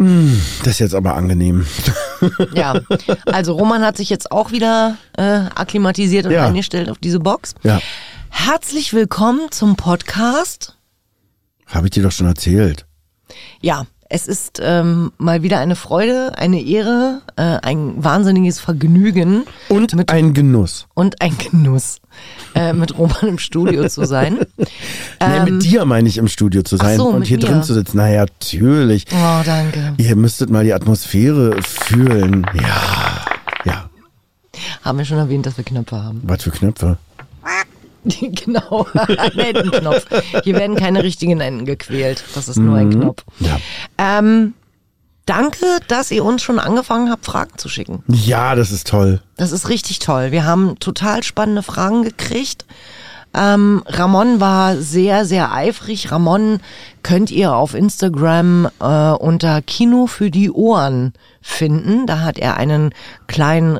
Hm, das ist jetzt aber angenehm. Ja. Also Roman hat sich jetzt auch wieder äh, akklimatisiert und Ja. eingestellt auf diese Box. Ja. Herzlich willkommen zum Podcast. Habe ich dir doch schon erzählt. Ja, es ist ähm, mal wieder eine Freude, eine Ehre, äh, ein wahnsinniges Vergnügen Und Mit- ein Genuss. und ein Genuss, äh, mit Roman im Studio zu sein. nee, mit dir meine ich im Studio zu sein Ähm, so, und hier mir. drin zu sitzen. Na ja, natürlich. Oh, danke. Ihr müsstet mal die Atmosphäre fühlen. Ja. Ja. Haben wir schon erwähnt, dass wir Knöpfe haben. Was für Knöpfe? genau, ein Entenknopf. Hier werden keine richtigen Enten gequält. Das ist nur ein Knopf. Ja. Ähm, danke, dass ihr uns schon angefangen habt, Fragen zu schicken. Ja, das ist toll. Das ist richtig toll. Wir haben total spannende Fragen gekriegt. Ähm, Ramon war sehr, sehr eifrig. Ramon könnt ihr auf Instagram äh, unter Kino für die Ohren finden. Da hat er einen kleinen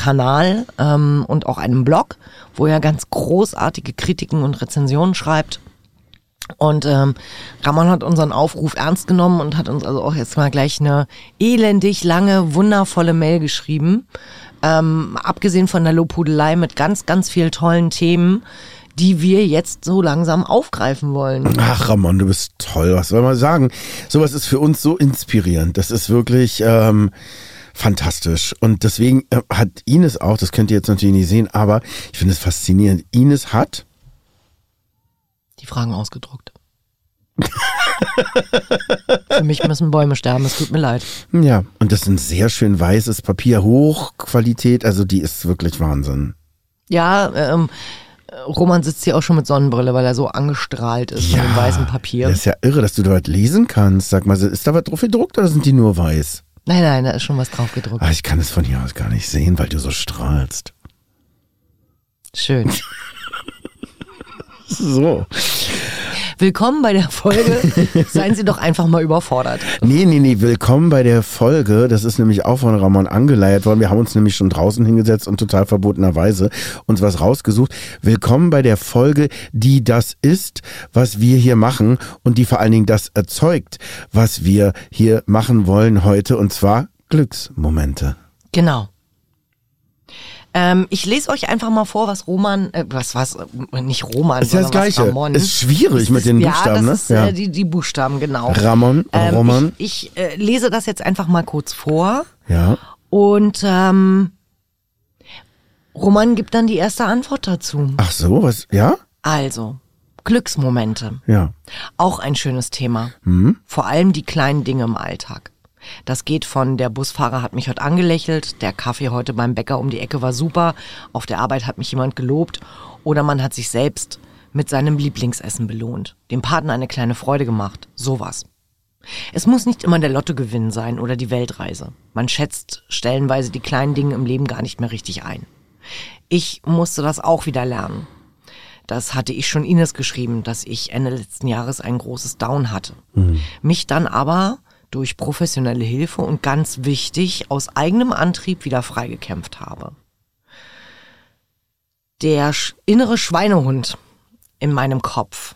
Rezessionskanal ähm, und auch einen Blog, wo er ganz großartige Kritiken und Rezensionen schreibt. Und ähm, Ramon hat unseren Aufruf ernst genommen und hat uns also auch jetzt mal gleich eine elendig lange, wundervolle Mail geschrieben. Ähm, abgesehen von der Lobhudelei mit ganz, ganz viel tollen Themen, die wir jetzt so langsam aufgreifen wollen. Ach, Ramon, du bist toll. Was soll man sagen? Sowas ist für uns so inspirierend. Das ist wirklich ähm, fantastisch. Und deswegen äh, hat Ines auch, das könnt ihr jetzt natürlich nicht sehen, aber ich finde es faszinierend. Ines hat, Die Fragen ausgedruckt. Für mich müssen Bäume sterben, es tut mir leid. ja, und das ist ein sehr schön weißes Papier, Hochqualität, also die ist wirklich Wahnsinn. Ja, ähm, Roman sitzt hier auch schon mit Sonnenbrille, weil er so angestrahlt ist von dem weißen Papier. Das ist ja irre, dass du da was lesen kannst. Sag mal, ist da was drauf gedruckt oder sind die nur weiß? Nein, nein, da ist schon was drauf gedruckt. Ah, ich kann es von hier aus gar nicht sehen, weil du so strahlst. Schön. So. Willkommen bei der Folge. Seien Sie doch einfach mal überfordert. Nee, nee, nee, willkommen bei der Folge. Das ist nämlich auch von Ramon angeleiert worden. Wir haben uns nämlich schon draußen hingesetzt und total verbotenerweise uns was rausgesucht. Willkommen bei der Folge, die das ist, was wir hier machen und die vor allen Dingen das erzeugt, was wir hier machen wollen heute und zwar Glücksmomente. Genau. Ähm, ich lese euch einfach mal vor, was Roman, äh, was, was, äh, nicht Roman, Ist ja das sondern was Gleiche. Ramon. Ist schwierig mit den ja, Buchstaben, das ne? Ist, Ja. äh, die, die Buchstaben, genau. Ramon, Ähm, Roman. Ich, ich äh, lese das jetzt einfach mal kurz vor Ja. und ähm, Roman gibt dann die erste Antwort dazu. Ach so, was? Ja? Also, Glücksmomente. Ja. Auch ein schönes Thema. Hm? Vor allem die kleinen Dinge im Alltag. Das geht von der Busfahrer hat mich heute angelächelt, der Kaffee heute beim Bäcker um die Ecke war super, auf der Arbeit hat mich jemand gelobt oder man hat sich selbst mit seinem Lieblingsessen belohnt, dem Partner eine kleine Freude gemacht, sowas. Es muss nicht immer der Lottogewinn sein oder die Weltreise. Man schätzt stellenweise die kleinen Dinge im Leben gar nicht mehr richtig ein. Ich musste das auch wieder lernen. Das hatte ich schon Ines geschrieben, dass ich Ende letzten Jahres ein großes Down hatte. Mich dann aber durch professionelle Hilfe und ganz wichtig aus eigenem Antrieb wieder freigekämpft habe. Der innere Schweinehund in meinem Kopf.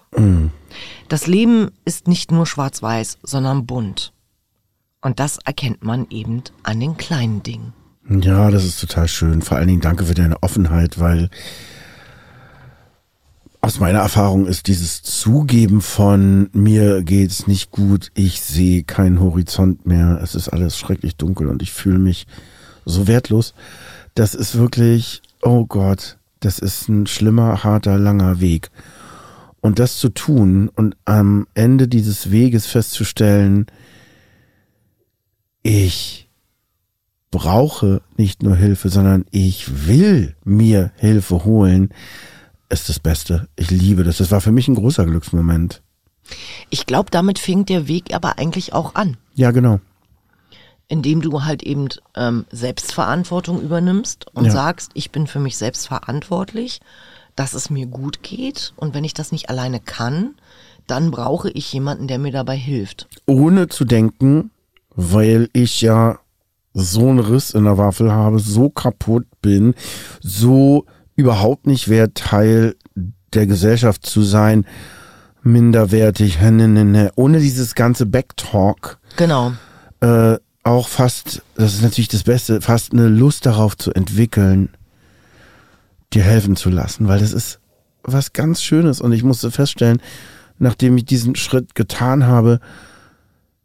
Das Leben ist nicht nur schwarz-weiß, sondern bunt. Und das erkennt man eben an den kleinen Dingen. Ja, das ist total schön. Vor allen Dingen danke für deine Offenheit, weil aus meiner Erfahrung ist dieses Zugeben von mir geht's nicht gut, ich sehe keinen Horizont mehr, es ist alles schrecklich dunkel und ich fühle mich so wertlos. Das ist wirklich, oh Gott, das ist ein schlimmer, harter, langer Weg. Und das zu tun und am Ende dieses Weges festzustellen, ich brauche nicht nur Hilfe, sondern ich will mir Hilfe holen, ist das Beste. Ich liebe das. Das war für mich ein großer Glücksmoment. Ich glaube, damit fängt der Weg aber eigentlich auch an. Ja, genau. Indem du halt eben ähm, Selbstverantwortung übernimmst und Ja. sagst, ich bin für mich selbst verantwortlich, dass es mir gut geht. Und wenn ich das nicht alleine kann, dann brauche ich jemanden, der mir dabei hilft. Ohne zu denken, weil ich ja so einen Riss in der Waffel habe, so kaputt bin, so überhaupt nicht wert, Teil der Gesellschaft zu sein, minderwertig, ne, ne, ne. ohne dieses ganze Backtalk. Genau. äh, auch fast, das ist natürlich das Beste, fast eine Lust darauf zu entwickeln, dir helfen zu lassen, weil das ist was ganz Schönes und ich musste feststellen, nachdem ich diesen Schritt getan habe,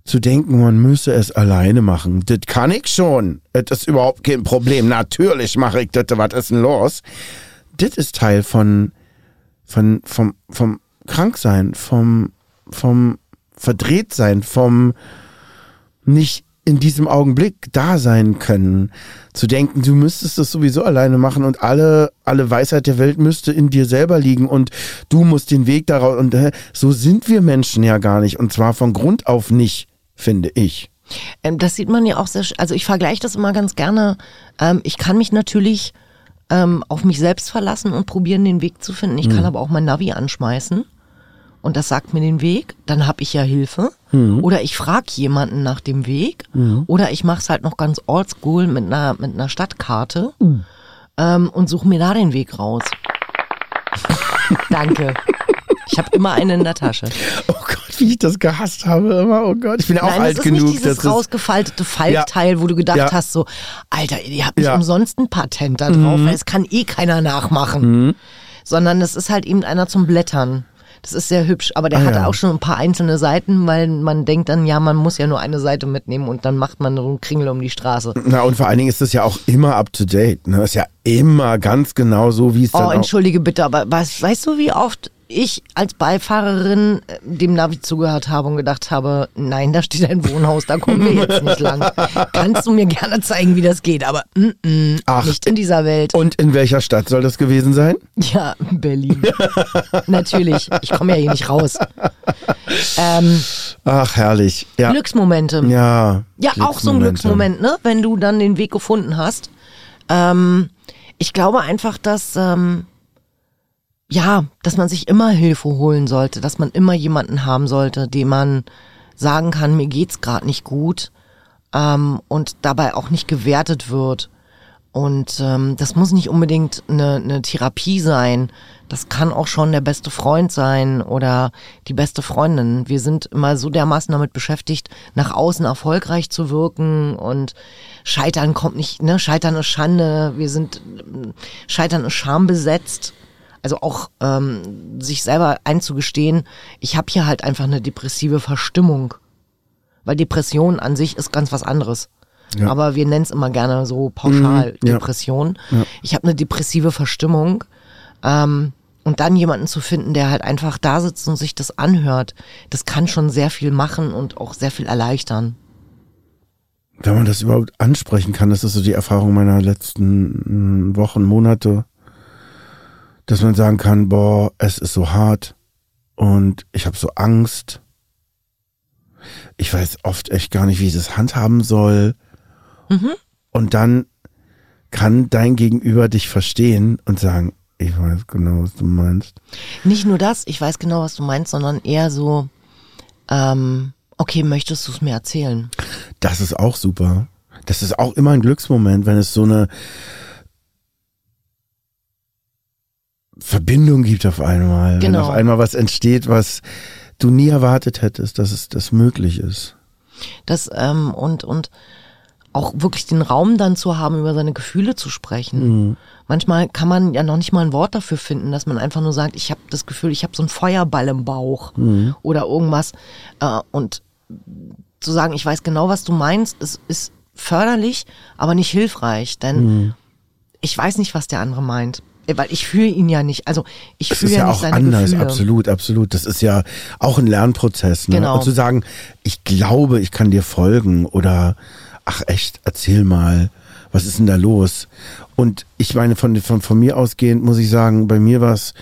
zu denken, man müsse es alleine machen. Das kann ich schon. Das ist überhaupt kein Problem. Natürlich mache ich das. Was ist denn los? Das ist Teil von, von, vom, vom Kranksein, vom, vom Verdrehtsein, vom, nicht in diesem Augenblick da sein können. Zu denken, du müsstest das sowieso alleine machen und alle, alle Weisheit der Welt müsste in dir selber liegen und du musst den Weg daraus. Und so sind wir Menschen ja gar nicht. Und zwar von Grund auf nicht, finde ich. Ähm, das sieht man ja auch sehr, also ich vergleiche das immer ganz gerne. Ähm, ich kann mich natürlich ähm, auf mich selbst verlassen und probieren, den Weg zu finden. Ich kann aber auch mein Navi anschmeißen und das sagt mir den Weg. Dann habe ich ja Hilfe. Oder ich frage jemanden nach dem Weg. Oder ich mache es halt noch ganz oldschool mit einer, mit einer Stadtkarte ähm, und suche mir da den Weg raus. Danke. Ich habe immer einen in der Tasche. Oh Gott, wie ich das gehasst habe immer. Oh Gott, ich bin ja auch Nein, alt das ist genug. nicht dieses das- rausgefaltete Faltteil, wo du gedacht Ja. hast, so, Alter, ihr habt nicht Ja. Mhm. umsonst ein Patent da drauf, weil es kann eh keiner nachmachen. Sondern es ist halt eben einer zum Blättern. Das ist sehr hübsch, aber der Ah, hat ja. auch schon ein paar einzelne Seiten, weil man denkt dann, ja, man muss ja nur eine Seite mitnehmen und dann macht man so einen Kringel um die Straße. Na, und vor allen Dingen ist das ja auch immer up to date. Ne? Ist ja immer ganz genau so, wie es dann Oh, entschuldige bitte, aber was, weißt du, wie oft ich als Beifahrerin äh, dem Navi zugehört habe und gedacht habe, nein, da steht ein Wohnhaus, da kommen wir jetzt nicht lang. Kannst du mir gerne zeigen, wie das geht, aber mm, mm, Ach. nicht in dieser Welt. Und in welcher Stadt soll das gewesen sein? Ja, Berlin. Natürlich, ich komme ja hier nicht raus. Ähm, Ach, herrlich. Ja. Glücksmomente. Ja. Ja, auch so ein Glücksmoment, ne? Wenn du dann den Weg gefunden hast. Ähm, ich glaube einfach, dass ähm, ja, dass man sich immer Hilfe holen sollte, dass man immer jemanden haben sollte, dem man sagen kann, mir geht's gerade nicht gut ähm, und dabei auch nicht gewertet wird. Und ähm, das muss nicht unbedingt eine, eine Therapie sein. Das kann auch schon der beste Freund sein oder die beste Freundin. Wir sind immer so dermaßen damit beschäftigt, nach außen erfolgreich zu wirken und Scheitern kommt nicht, ne? Scheitern ist Schande. Wir sind, Scheitern ist schambesetzt. Also auch ähm, sich selber einzugestehen, ich habe hier halt einfach eine depressive Verstimmung. Weil Depression an sich ist ganz was anderes. Ja. Aber wir nennen es immer gerne so pauschal Mhm, ja. Depression. Ich habe eine depressive Verstimmung. Ähm, und dann jemanden zu finden, der halt einfach da sitzt und sich das anhört, das kann schon sehr viel machen und auch sehr viel erleichtern. Wenn man das überhaupt ansprechen kann, das ist so die Erfahrung meiner letzten mm, Wochen, Monate, dass man sagen kann, boah, es ist so hart und ich habe so Angst. Ich weiß oft echt gar nicht, wie ich das handhaben soll. Und dann kann dein Gegenüber dich verstehen und sagen, ich weiß genau, was du meinst. Nicht nur das, ich weiß genau, was du meinst, sondern eher so, ähm, okay, möchtest du es mir erzählen? Das ist auch super. Das ist auch immer ein Glücksmoment, wenn es so eine Verbindung gibt auf einmal. Wenn Genau. auf einmal was entsteht, was du nie erwartet hättest, dass es das möglich ist. Das, ähm, und, und auch wirklich den Raum dann zu haben, über seine Gefühle zu sprechen. Manchmal kann man ja noch nicht mal ein Wort dafür finden, dass man einfach nur sagt, ich habe das Gefühl, ich habe so einen Feuerball im Bauch oder irgendwas. Äh, und zu sagen, ich weiß genau, was du meinst, ist, ist förderlich, aber nicht hilfreich, denn ich weiß nicht, was der andere meint. Äh, Weil ich fühle ihn ja nicht. Also ich fühle ja, ja nicht auch seine anders, Gefühle. absolut, absolut. Das ist ja auch ein Lernprozess. Ne? Genau. Und zu sagen, ich glaube, ich kann dir folgen oder ach echt, erzähl mal, was ist denn da los? Und ich meine, von, von, von mir ausgehend muss ich sagen, bei mir war es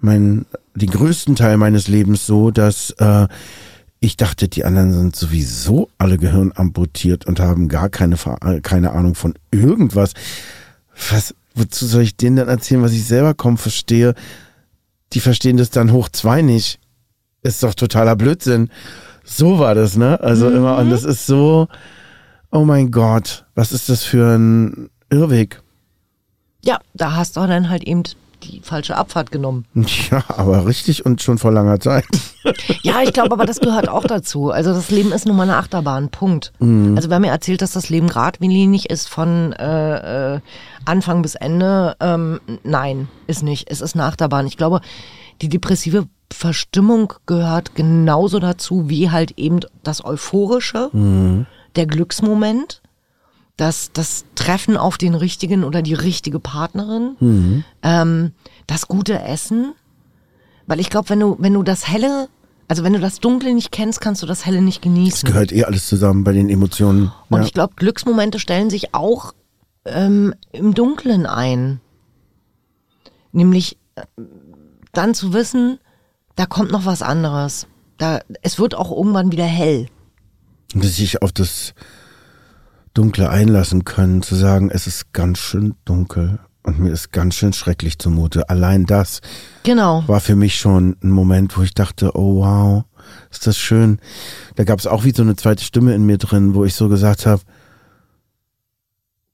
mein den größten Teil meines Lebens so, dass äh, ich dachte, die anderen sind sowieso alle Gehirn amputiert und haben gar keine, keine Ahnung von irgendwas. Was, wozu soll ich denen dann erzählen, was ich selber kaum verstehe? Die verstehen das dann hoch zwei nicht. Ist doch totaler Blödsinn. So war das, ne? Also mhm. immer, und das ist so, oh mein Gott, was ist das für ein Irrweg? Ja, da hast du dann halt eben die falsche Abfahrt genommen. Ja, aber richtig und schon vor langer Zeit. Ja, ich glaube, aber das gehört auch dazu. Also das Leben ist nun mal eine Achterbahn, Punkt. Mhm. Also wir haben ja erzählt, dass das Leben geradlinig ist von äh, äh, Anfang bis Ende. Ähm, nein, ist nicht. Es ist eine Achterbahn. Ich glaube, die depressive Verstimmung gehört genauso dazu wie halt eben das Euphorische, mhm. der Glücksmoment das, das Treffen auf den richtigen oder die richtige Partnerin, mhm. ähm, das gute Essen. Weil ich glaube, wenn du, wenn du das Helle, also wenn du das Dunkle nicht kennst, kannst du das Helle nicht genießen. Das gehört eh alles zusammen bei den Emotionen. Und ja. ich glaube, Glücksmomente stellen sich auch ähm, im Dunklen ein. Nämlich äh, dann zu wissen, da kommt noch was anderes. Da, es wird auch irgendwann wieder hell. Und sich auf das Dunkle einlassen können, zu sagen, es ist ganz schön dunkel und mir ist ganz schön schrecklich zumute. Allein das genau. war für mich schon ein Moment, wo ich dachte, oh wow, ist das schön. Da gab es auch wie so eine zweite Stimme in mir drin, wo ich so gesagt habe,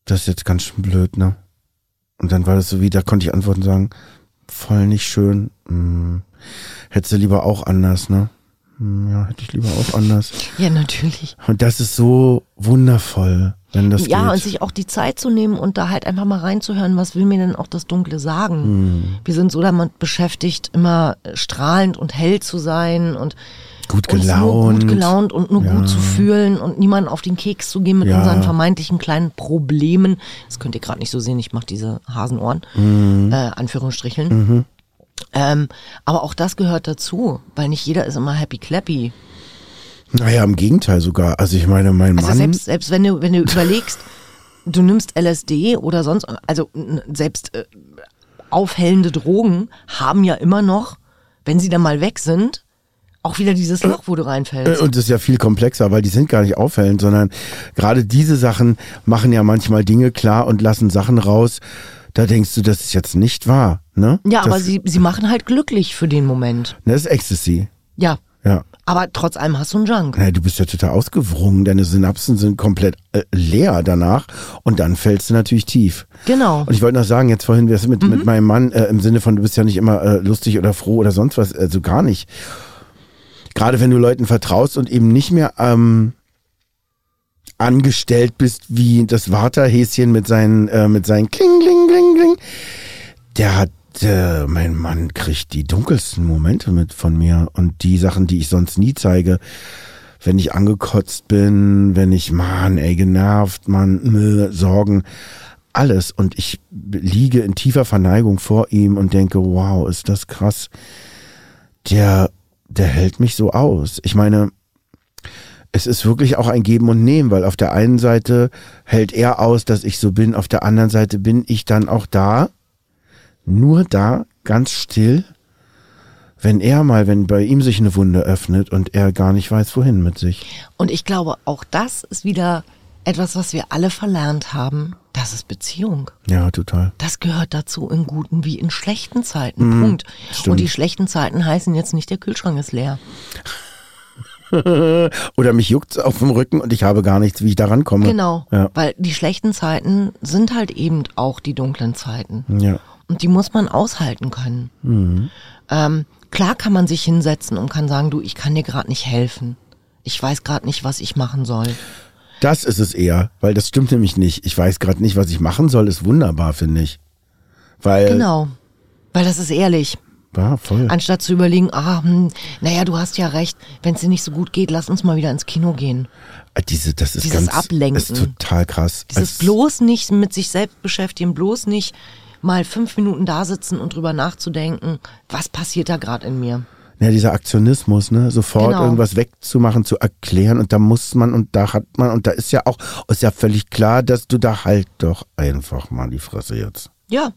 das ist jetzt ganz schön blöd, ne? Und dann war das so wie, da konnte ich antworten sagen, voll nicht schön. Hm. Hättest du lieber auch anders, ne? Hm, ja, hätte ich lieber auch anders. Ja, natürlich. Und das ist so wundervoll, wenn das Ja, geht. und sich auch die Zeit zu nehmen und da halt einfach mal reinzuhören, was will mir denn auch das Dunkle sagen? Hm. Wir sind so damit beschäftigt, immer strahlend und hell zu sein und gut gelaunt. gut gelaunt und nur ja. gut zu fühlen und niemanden auf den Keks zu gehen mit ja. unseren vermeintlichen kleinen Problemen. Das könnt ihr gerade nicht so sehen, ich mache diese Hasenohren, mhm. äh, Anführungsstricheln. Mhm. Ähm, aber auch das gehört dazu, weil nicht jeder ist immer happy clappy. Naja, im Gegenteil sogar. Also ich meine, mein also Mann. Selbst, selbst wenn du, wenn du überlegst, du nimmst LSD oder sonst, also selbst äh, aufhellende Drogen haben ja immer noch, wenn sie dann mal weg sind, auch wieder dieses Loch, wo du reinfällst. Und das ist ja viel komplexer, weil die sind gar nicht auffällend, sondern gerade diese Sachen machen ja manchmal Dinge klar und lassen Sachen raus, da denkst du, das ist jetzt nicht wahr. Ne? Ja, das, aber sie, sie machen halt glücklich für den Moment. Das ist Ecstasy. Ja. Ja. Aber trotz allem hast du einen Junk. Ja, du bist ja total ausgewrungen, deine Synapsen sind komplett äh, leer danach und dann fällst du natürlich tief. Genau. Und ich wollte noch sagen, jetzt vorhin, wir mit, mhm. mit meinem Mann äh, im Sinne von, du bist ja nicht immer äh, lustig oder froh oder sonst was, also gar nicht. Gerade wenn du Leuten vertraust und eben nicht mehr ähm, angestellt bist wie das Warterhäschen mit seinen, äh, mit seinen Kling, Kling, Kling, Kling. Der hat, äh, mein Mann kriegt die dunkelsten Momente mit von mir und die Sachen, die ich sonst nie zeige. Wenn ich angekotzt bin, wenn ich, Mann, ey, genervt, Mann, äh, Sorgen, alles. Und ich liege in tiefer Verneigung vor ihm und denke, wow, ist das krass. Der, der hält mich so aus. Ich meine, es ist wirklich auch ein Geben und Nehmen, weil auf der einen Seite hält er aus, dass ich so bin, auf der anderen Seite bin ich dann auch da, nur da, ganz still, wenn er mal, wenn bei ihm sich eine Wunde öffnet und er gar nicht weiß, wohin mit sich. Und ich glaube, auch das ist wieder etwas, was wir alle verlernt haben. Das ist Beziehung. Ja, total. Das gehört dazu in guten wie in schlechten Zeiten. Mm, Punkt. Stimmt. Und die schlechten Zeiten heißen jetzt nicht, der Kühlschrank ist leer. Oder mich juckt's auf dem Rücken und ich habe gar nichts, wie ich da rankomme. Genau, ja. weil die schlechten Zeiten sind halt eben auch die dunklen Zeiten. Ja. Und die muss man aushalten können. Mhm. Ähm, klar kann man sich hinsetzen und kann sagen, du, ich kann dir gerade nicht helfen. Ich weiß gerade nicht, was ich machen soll. Das ist es eher, weil das stimmt nämlich nicht. Ich weiß gerade nicht, was ich machen soll, ist wunderbar, finde ich. Weil genau, weil das ist ehrlich. Ja, voll. Anstatt zu überlegen, ah, hm, naja, du hast ja recht, wenn es dir nicht so gut geht, lass uns mal wieder ins Kino gehen. Äh, diese, das ist Dieses ganz, Ablenken. ist total krass. Dieses Als, bloß nicht mit sich selbst beschäftigen, bloß nicht mal fünf Minuten da sitzen und drüber nachzudenken, was passiert da gerade in mir. Ja, dieser Aktionismus, ne, sofort genau. irgendwas wegzumachen, zu erklären und da muss man und da hat man und da ist ja auch, ist ja völlig klar, dass du da halt doch einfach mal die Fresse jetzt. Ja,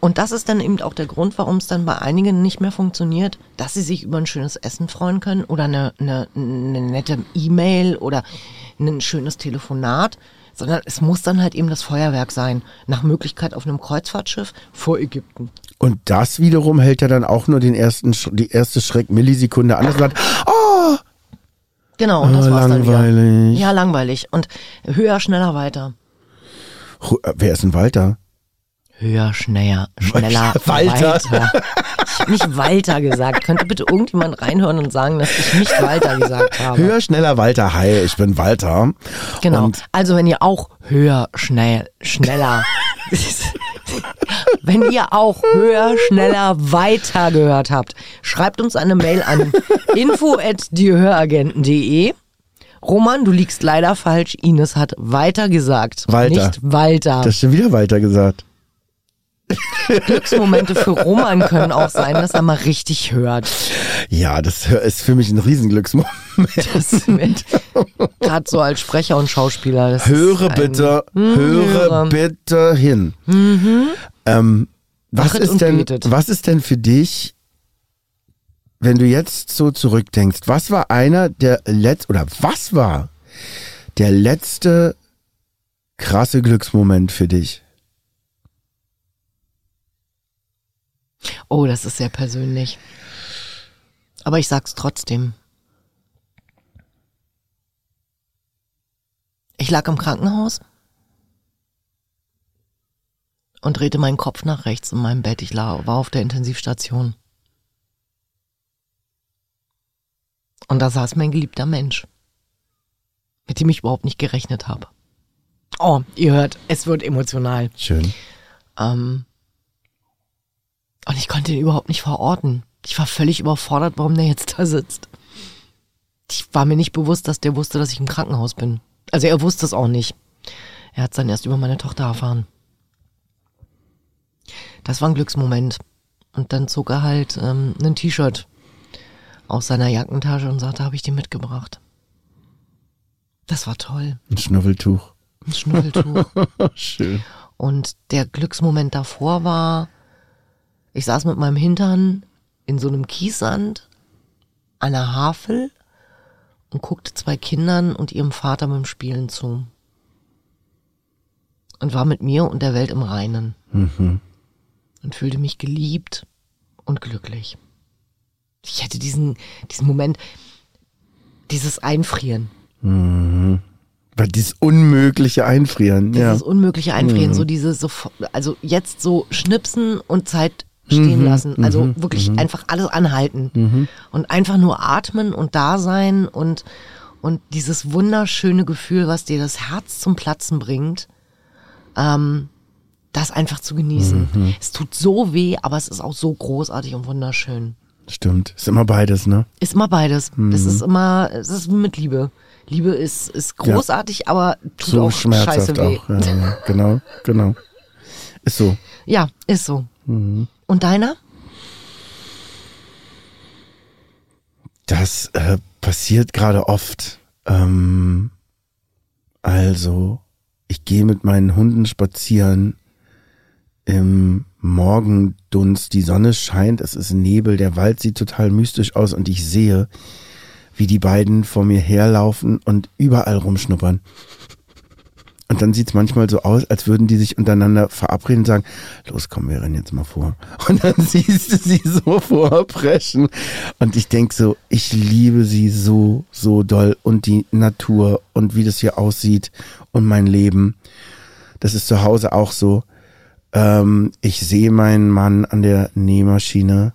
Und das ist dann eben auch der Grund, warum es dann bei einigen nicht mehr funktioniert, dass sie sich über ein schönes Essen freuen können oder eine, eine, eine nette E-Mail oder ein schönes Telefonat, sondern es muss dann halt eben das Feuerwerk sein. Nach Möglichkeit auf einem Kreuzfahrtschiff vor Ägypten. Und das wiederum hält ja dann auch nur den ersten, die erste Schreck-Millisekunde an. Das sagt, oh, Genau, und das Ah, war's dann langweilig. wieder. Ja, langweilig. Und höher, schneller, weiter. Äh, wer ist denn Walter? Höher, schneller, schneller, Walter. weiter. Ich habe nicht Walter gesagt. Könnte bitte irgendjemand reinhören und sagen, dass ich nicht Walter gesagt habe? Höher, schneller, Walter. Hi, ich bin Walter. Genau. Und also wenn ihr auch höher, schnell, schneller, wenn ihr auch höher, schneller, weiter gehört habt, schreibt uns eine Mail an info@diehöragenten.de. Roman, du liegst leider falsch. Ines hat weiter gesagt, Walter. nicht Walter. das ist schon wieder Walter gesagt. Glücksmomente für Roman können auch sein, dass er mal richtig hört. Ja, das ist für mich ein Riesenglücksmoment. Gerade so als Sprecher und Schauspieler. Höre bitte, höre höre. bitte hin. Ähm, was ist denn, betet. was ist denn für dich, wenn du jetzt so zurückdenkst, was war einer der letzten, oder was war der letzte krasse Glücksmoment für dich? Oh, das ist sehr persönlich. Aber ich sag's trotzdem. Ich lag im Krankenhaus und drehte meinen Kopf nach rechts in meinem Bett. Ich war auf der Intensivstation. Und da saß mein geliebter Mensch, mit dem ich überhaupt nicht gerechnet habe. Oh, ihr hört, es wird emotional. Schön. Ähm, und ich konnte ihn überhaupt nicht verorten. Ich war völlig überfordert, warum der jetzt da sitzt. Ich war mir nicht bewusst, dass der wusste, dass ich im Krankenhaus bin. Also er wusste es auch nicht. Er hat es dann erst über meine Tochter erfahren. Das war ein Glücksmoment. Und dann zog er halt ähm, ein T-Shirt aus seiner Jackentasche und sagte, habe ich dir mitgebracht. Das war toll. Ein Schnuffeltuch. Ein Schnuffeltuch. Schön. Und der Glücksmoment davor war, ich saß mit meinem Hintern in so einem Kiessand an der Havel und guckte zwei Kindern und ihrem Vater beim Spielen zu. Und war mit mir und der Welt im Reinen. Und fühlte mich geliebt und glücklich. Ich hätte diesen, diesen Moment, dieses Einfrieren, Weil dieses unmögliche Einfrieren, ja. dieses unmögliche Einfrieren, so diese, so, also jetzt so schnipsen und Zeit stehen lassen. Also wirklich einfach alles anhalten und einfach nur atmen und da sein und, und dieses wunderschöne Gefühl, was dir das Herz zum Platzen bringt, ähm, das einfach zu genießen. Es tut so weh, aber es ist auch so großartig und wunderschön. Stimmt. Ist immer beides, ne? Ist immer beides. Es ist immer, es ist mit Liebe. Liebe ist, ist großartig, aber tut So auch scheiße schmerzhaft weh. auch. Ja, ja, genau, genau. Ist so. Ja, ist so. Und deiner? Das äh, passiert gerade oft. Ähm, also, ich gehe mit meinen Hunden spazieren im Morgendunst. Die Sonne scheint, es ist Nebel, der Wald sieht total mystisch aus und ich sehe, wie die beiden vor mir herlaufen und überall rumschnuppern. Und dann sieht's manchmal so aus, als würden die sich untereinander verabreden und sagen, los komm, wir rennen jetzt mal vor. Und dann siehst du sie so vorpreschen. Und ich denk so, ich liebe sie so, so doll. Und die Natur und wie das hier aussieht und mein Leben. Das ist zu Hause auch so. Ähm, ich sehe meinen Mann an der Nähmaschine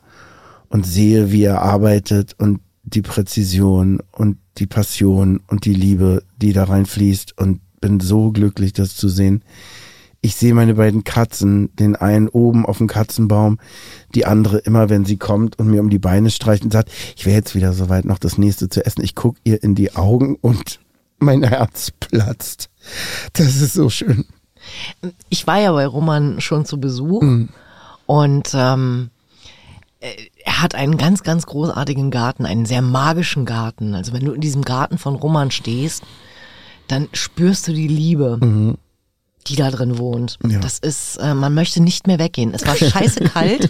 und sehe, wie er arbeitet und die Präzision und die Passion und die Liebe, die da reinfließt und bin so glücklich, das zu sehen. Ich sehe meine beiden Katzen, den einen oben auf dem Katzenbaum, die andere immer, wenn sie kommt und mir um die Beine streicht und sagt, ich wäre jetzt wieder soweit, noch das nächste zu essen. Ich guck ihr in die Augen und mein Herz platzt. Das ist so schön. Ich war ja bei Roman schon zu Besuch und ähm, äh, er hat einen ganz, ganz großartigen Garten, einen sehr magischen Garten. Also wenn du in diesem Garten von Roman stehst, dann spürst du die Liebe. die da drin wohnt. Ja. Das ist, äh, man möchte nicht mehr weggehen. Es war scheiße kalt.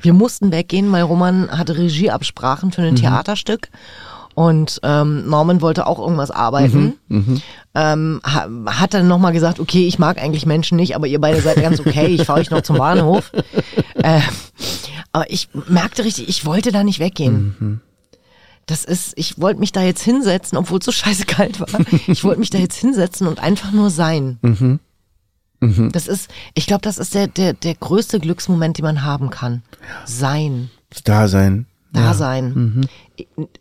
Wir mussten weggehen, weil Roman hatte Regieabsprachen für ein Theaterstück. Und ähm, Norman wollte auch irgendwas arbeiten. Ähm, ha, hat dann nochmal gesagt, okay, ich mag eigentlich Menschen nicht, aber ihr beide seid ganz okay, ich fahre euch noch zum Bahnhof. Äh, aber ich merkte richtig, ich wollte da nicht weggehen. Das ist, ich wollte mich da jetzt hinsetzen, obwohl es so scheiße kalt war. Ich wollte mich da jetzt hinsetzen und einfach nur sein. Das ist, ich glaube, das ist der, der, der größte Glücksmoment, den man haben kann. Sein. Das Dasein. Da sein.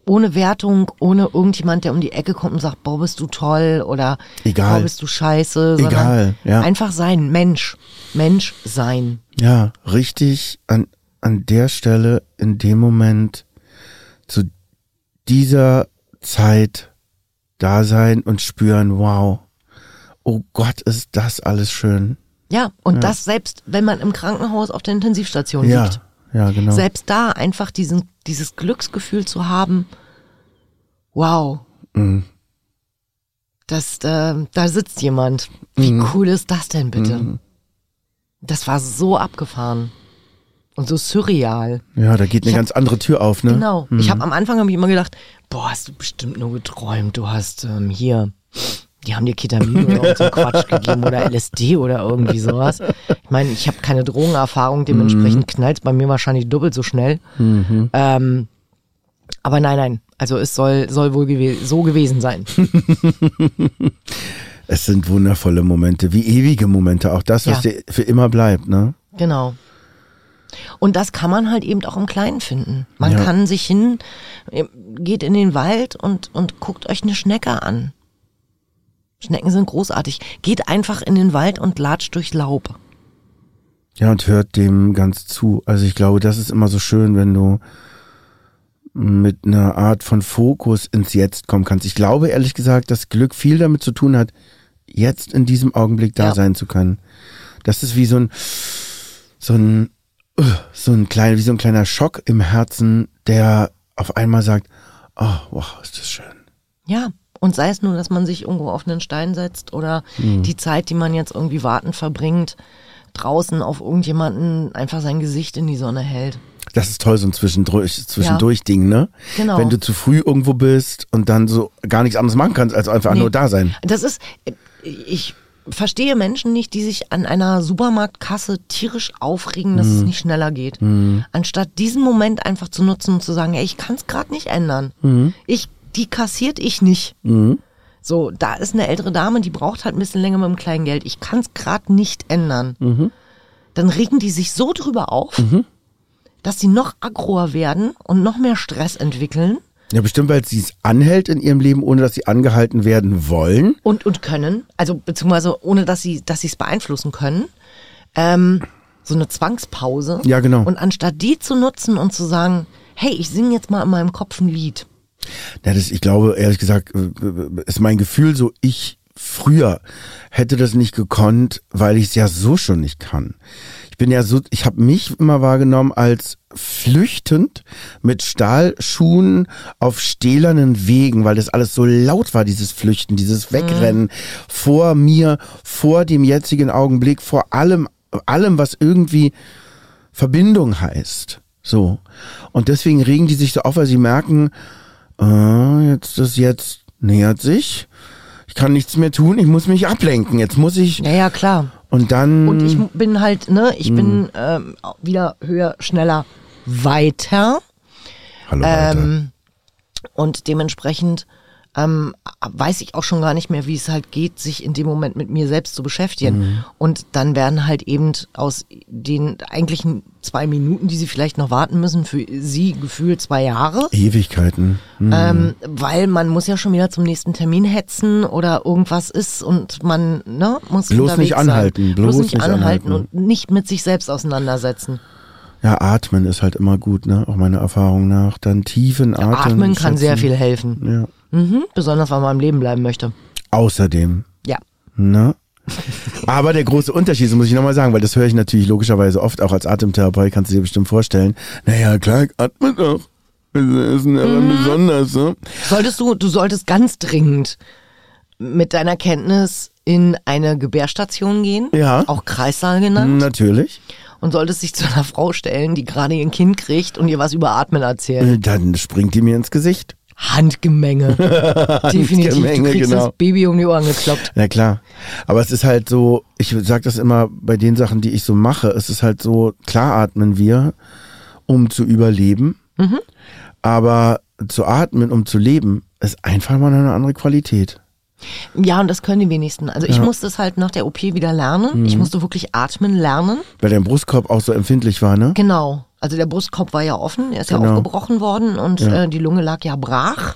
Ohne Wertung, ohne irgendjemand, der um die Ecke kommt und sagt, boah, bist du toll oder Egal. boah, bist du scheiße. Egal, ja. Einfach sein. Mensch. Mensch sein. Ja, richtig an, an der Stelle, in dem Moment, dieser Zeit da sein und spüren, wow, oh Gott, ist das alles schön. Ja, und das selbst, wenn man im Krankenhaus auf der Intensivstation Ja, liegt. ja, genau. Selbst da einfach diesen, dieses Glücksgefühl zu haben, wow. Mhm. Das, äh, da sitzt jemand. Wie Mhm. cool ist das denn bitte? Das war so abgefahren. Und so surreal. Ja, da geht eine Ich hab- ganz andere Tür auf, ne? Genau. Ich habe am Anfang hab ich immer gedacht, boah, hast du bestimmt nur geträumt. Du hast ähm, hier, die haben dir Ketamin oder so Quatsch gegeben oder LSD oder irgendwie sowas. Ich meine, ich habe keine Drogenerfahrung, dementsprechend knallt bei mir wahrscheinlich doppelt so schnell. Ähm, aber nein, nein. Also es soll, soll wohl gewe so gewesen sein. Es sind wundervolle Momente, wie ewige Momente, auch das, was Ja. dir für immer bleibt, ne? Genau. Und das kann man halt eben auch im Kleinen finden. Man Ja. kann sich hin, äh, geht in den Wald und, und guckt euch eine Schnecke an. Schnecken sind großartig. Geht einfach in den Wald und latscht durch Laub. Ja, und hört dem ganz zu. Also ich glaube, das ist immer so schön, wenn du mit einer Art von Fokus ins Jetzt kommen kannst. Ich glaube ehrlich gesagt, dass Glück viel damit zu tun hat, jetzt in diesem Augenblick da Ja. sein zu können. Das ist wie so ein, so ein, so ein kleiner, wie so ein kleiner Schock im Herzen, der auf einmal sagt, oh, wow, ist das schön. Ja. Und sei es nur, dass man sich irgendwo auf einen Stein setzt oder Mhm. die Zeit, die man jetzt irgendwie warten verbringt, draußen auf irgendjemanden einfach sein Gesicht in die Sonne hält. Das ist toll, so ein Zwischendurch, Zwischendurch-Ding, ne? Genau. Wenn du zu früh irgendwo bist und dann so gar nichts anderes machen kannst, als einfach Nee. nur da sein. Das ist, ich verstehe Menschen nicht, die sich an einer Supermarktkasse tierisch aufregen, dass Mhm. es nicht schneller geht. Anstatt diesen Moment einfach zu nutzen und zu sagen, ey, ich kann es gerade nicht ändern. Mhm. Ich, die kassiert ich nicht. So, da ist eine ältere Dame, die braucht halt ein bisschen länger mit dem kleinen Geld. Ich kann es gerade nicht ändern. Mhm. Dann regen die sich so drüber auf, dass sie noch aggroer werden und noch mehr Stress entwickeln Ja, bestimmt, weil sie es anhält in ihrem Leben, ohne dass sie angehalten werden wollen. und und können, also beziehungsweise ohne dass sie dass sie es beeinflussen können, ähm, so eine Zwangspause. Ja, genau. Und anstatt die zu nutzen und zu sagen, hey, ich singe jetzt mal in meinem Kopf ein Lied. Ja, das, ich glaube, ehrlich gesagt, äh, ist mein Gefühl so, ich früher hätte das nicht gekonnt, weil ich es ja so schon nicht kann. Ich bin ja so, ich habe mich immer wahrgenommen als flüchtend mit Stahlschuhen auf stählernen Wegen, weil das alles so laut war, dieses Flüchten, dieses Wegrennen vor mir, vor dem jetzigen Augenblick, vor allem, allem, was irgendwie Verbindung heißt. So. Und deswegen regen die sich so auf, weil sie merken, ah, jetzt das jetzt nähert sich. Ich kann nichts mehr tun, ich muss mich ablenken. Jetzt muss ich. Ja, ja, klar. Und dann. Und ich bin halt, ne, ich bin Mhm. ähm, wieder höher, schneller, weiter. Hallo, Walter. Ähm, und dementsprechend ähm, weiß ich auch schon gar nicht mehr, wie es halt geht, sich in dem Moment mit mir selbst zu beschäftigen. Mhm. Und dann werden halt eben aus den eigentlichen zwei Minuten, die sie vielleicht noch warten müssen, für sie gefühlt zwei Jahre. Ewigkeiten. Hm. Ähm, weil man muss ja schon wieder zum nächsten Termin hetzen oder irgendwas ist und man ne, muss Bloß unterwegs nicht anhalten, bloß Bloß nicht anhalten. und nicht mit sich selbst auseinandersetzen. Ja, atmen ist halt immer gut, ne? Auch meiner Erfahrung nach. Dann tiefen Atmen. Atmen kann sehr viel helfen. Ja. Mhm, besonders, weil man am Leben bleiben möchte. Außerdem, Ja. ne? Aber der große Unterschied, das muss ich nochmal sagen, weil das höre ich natürlich logischerweise oft auch als Atemtherapeut, kannst du dir bestimmt vorstellen. Naja, klar, atme doch. Das ist Mhm. besonders, ne? Solltest du, du solltest ganz dringend mit deiner Kenntnis in eine Gebärstation gehen, Ja. auch Kreissaal genannt, Natürlich. Und solltest dich zu einer Frau stellen, die gerade ihr Kind kriegt und ihr was über Atmen erzählt. Äh, Dann springt die mir ins Gesicht. Handgemenge. Definitiv. Du Handgemenge, kriegst genau. das Baby um die Ohren gekloppt. Na klar. Aber es ist halt so, ich sag das immer bei den Sachen, die ich so mache, es ist halt so, klar atmen wir, um zu überleben. Aber zu atmen, um zu leben, ist einfach mal eine andere Qualität. Ja, und das können die wenigsten. Also ich musste es halt nach der OP wieder lernen. Ich musste wirklich atmen lernen. Weil dein Brustkorb auch so empfindlich war, ne? Genau. Also der Brustkorb war ja offen, er ist ja Genau. aufgebrochen worden und äh, die Lunge lag ja brach.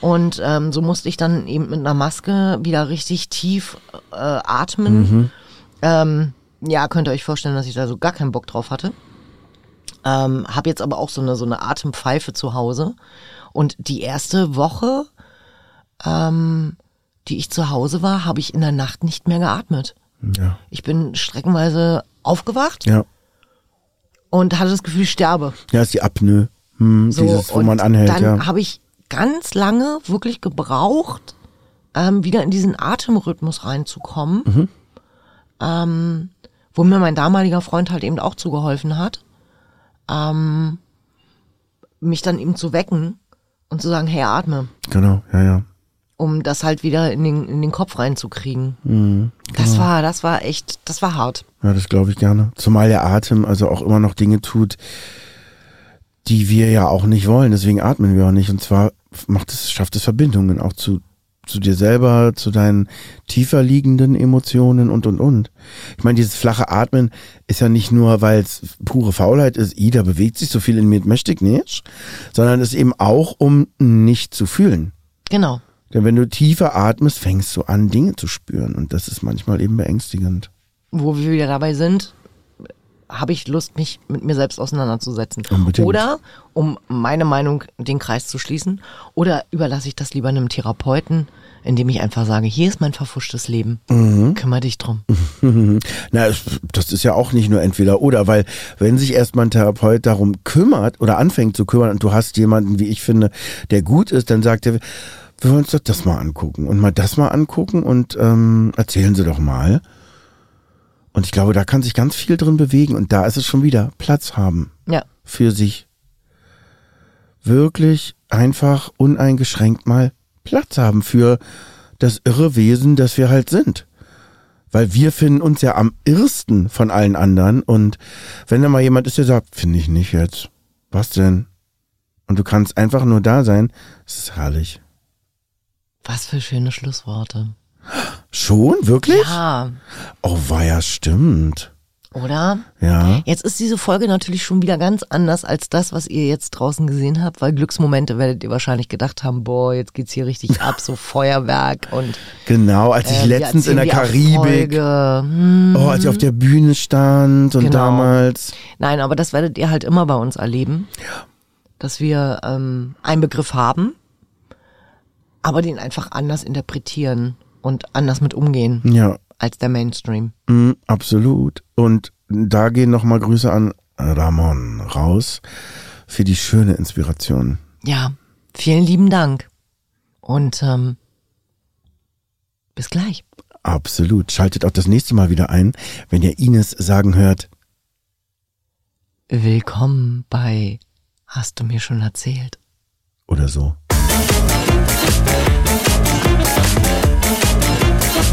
Und ähm, so musste ich dann eben mit einer Maske wieder richtig tief äh, atmen. Ähm, ja, könnt ihr euch vorstellen, dass ich da so gar keinen Bock drauf hatte. Ähm, hab jetzt aber auch so eine, so eine Atempfeife zu Hause. Und die erste Woche, ähm, die ich zu Hause war, habe ich in der Nacht nicht mehr geatmet. Ja. Ich bin streckenweise aufgewacht Ja. und hatte das Gefühl, ich sterbe. Ja, ist die Apnoe. Hm, So, dieses, wo man anhält, dann ja. habe ich ganz lange wirklich gebraucht, ähm, wieder in diesen Atemrhythmus reinzukommen, Mhm. ähm, wo mir mein damaliger Freund halt eben auch zugeholfen hat, ähm, mich dann eben zu wecken und zu sagen, hey, atme, Genau, ja, ja. Um das halt wieder in den, in den Kopf reinzukriegen. Mhm. Das war, das war echt, das war hart. Ja, das glaube ich gerne. Zumal der Atem also auch immer noch Dinge tut, die wir ja auch nicht wollen. Deswegen atmen wir auch nicht. Und zwar macht es, schafft es Verbindungen auch zu, zu dir selber, zu deinen tiefer liegenden Emotionen und, und, und. Ich meine, dieses flache Atmen ist ja nicht nur, weil es pure Faulheit ist, Ida bewegt sich so viel in mir, möchte ich nicht, sondern es ist eben auch, um nicht zu fühlen. Genau. Denn wenn du tiefer atmest, fängst du an, Dinge zu spüren. Und das ist manchmal eben beängstigend. wo wir wieder dabei sind, habe ich Lust, mich mit mir selbst auseinanderzusetzen. Unbedingt. Oder, um meine Meinung, den Kreis zu schließen, oder überlasse ich das lieber einem Therapeuten, indem ich einfach sage, hier ist mein verfuschtes Leben, Mhm. kümmere dich drum. Na, das ist ja auch nicht nur entweder oder, weil wenn sich erstmal ein Therapeut darum kümmert oder anfängt zu kümmern und du hast jemanden, wie ich finde, der gut ist, dann sagt er, wir wollen uns doch das mal angucken und mal das mal angucken und ähm, erzählen Sie doch mal. Und ich glaube, da kann sich ganz viel drin bewegen und da ist es schon wieder Platz haben Ja, für sich. Wirklich einfach uneingeschränkt mal Platz haben für das irre Wesen, das wir halt sind. Weil wir finden uns ja am irrsten von allen anderen und wenn da mal jemand ist, der sagt, finde ich nicht jetzt. Was denn? Und du kannst einfach nur da sein, es ist herrlich. Was für schöne Schlussworte. Schon? Wirklich? Ja, Oh, war ja stimmt. oder? Ja. Jetzt ist diese Folge natürlich schon wieder ganz anders als das, was ihr jetzt draußen gesehen habt, weil Glücksmomente werdet ihr wahrscheinlich gedacht haben, boah, jetzt geht's hier richtig ab, so Feuerwerk und Genau, als ich äh, letztens in der Karibik. Hm. oh, als ich auf der Bühne stand und Genau. damals. Nein, aber das werdet ihr halt immer bei uns erleben. Dass wir ähm, einen Begriff haben, aber den einfach anders interpretieren und anders mit umgehen Ja, als der Mainstream. Mm, absolut. Und da gehen nochmal Grüße an Ramon raus für die schöne Inspiration. Ja, vielen lieben Dank. Und ähm, bis gleich. Absolut. Schaltet auch das nächste Mal wieder ein, wenn ihr Ines sagen hört. Willkommen bei Hast du mir schon erzählt? Oder so. Thank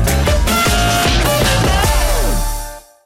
you.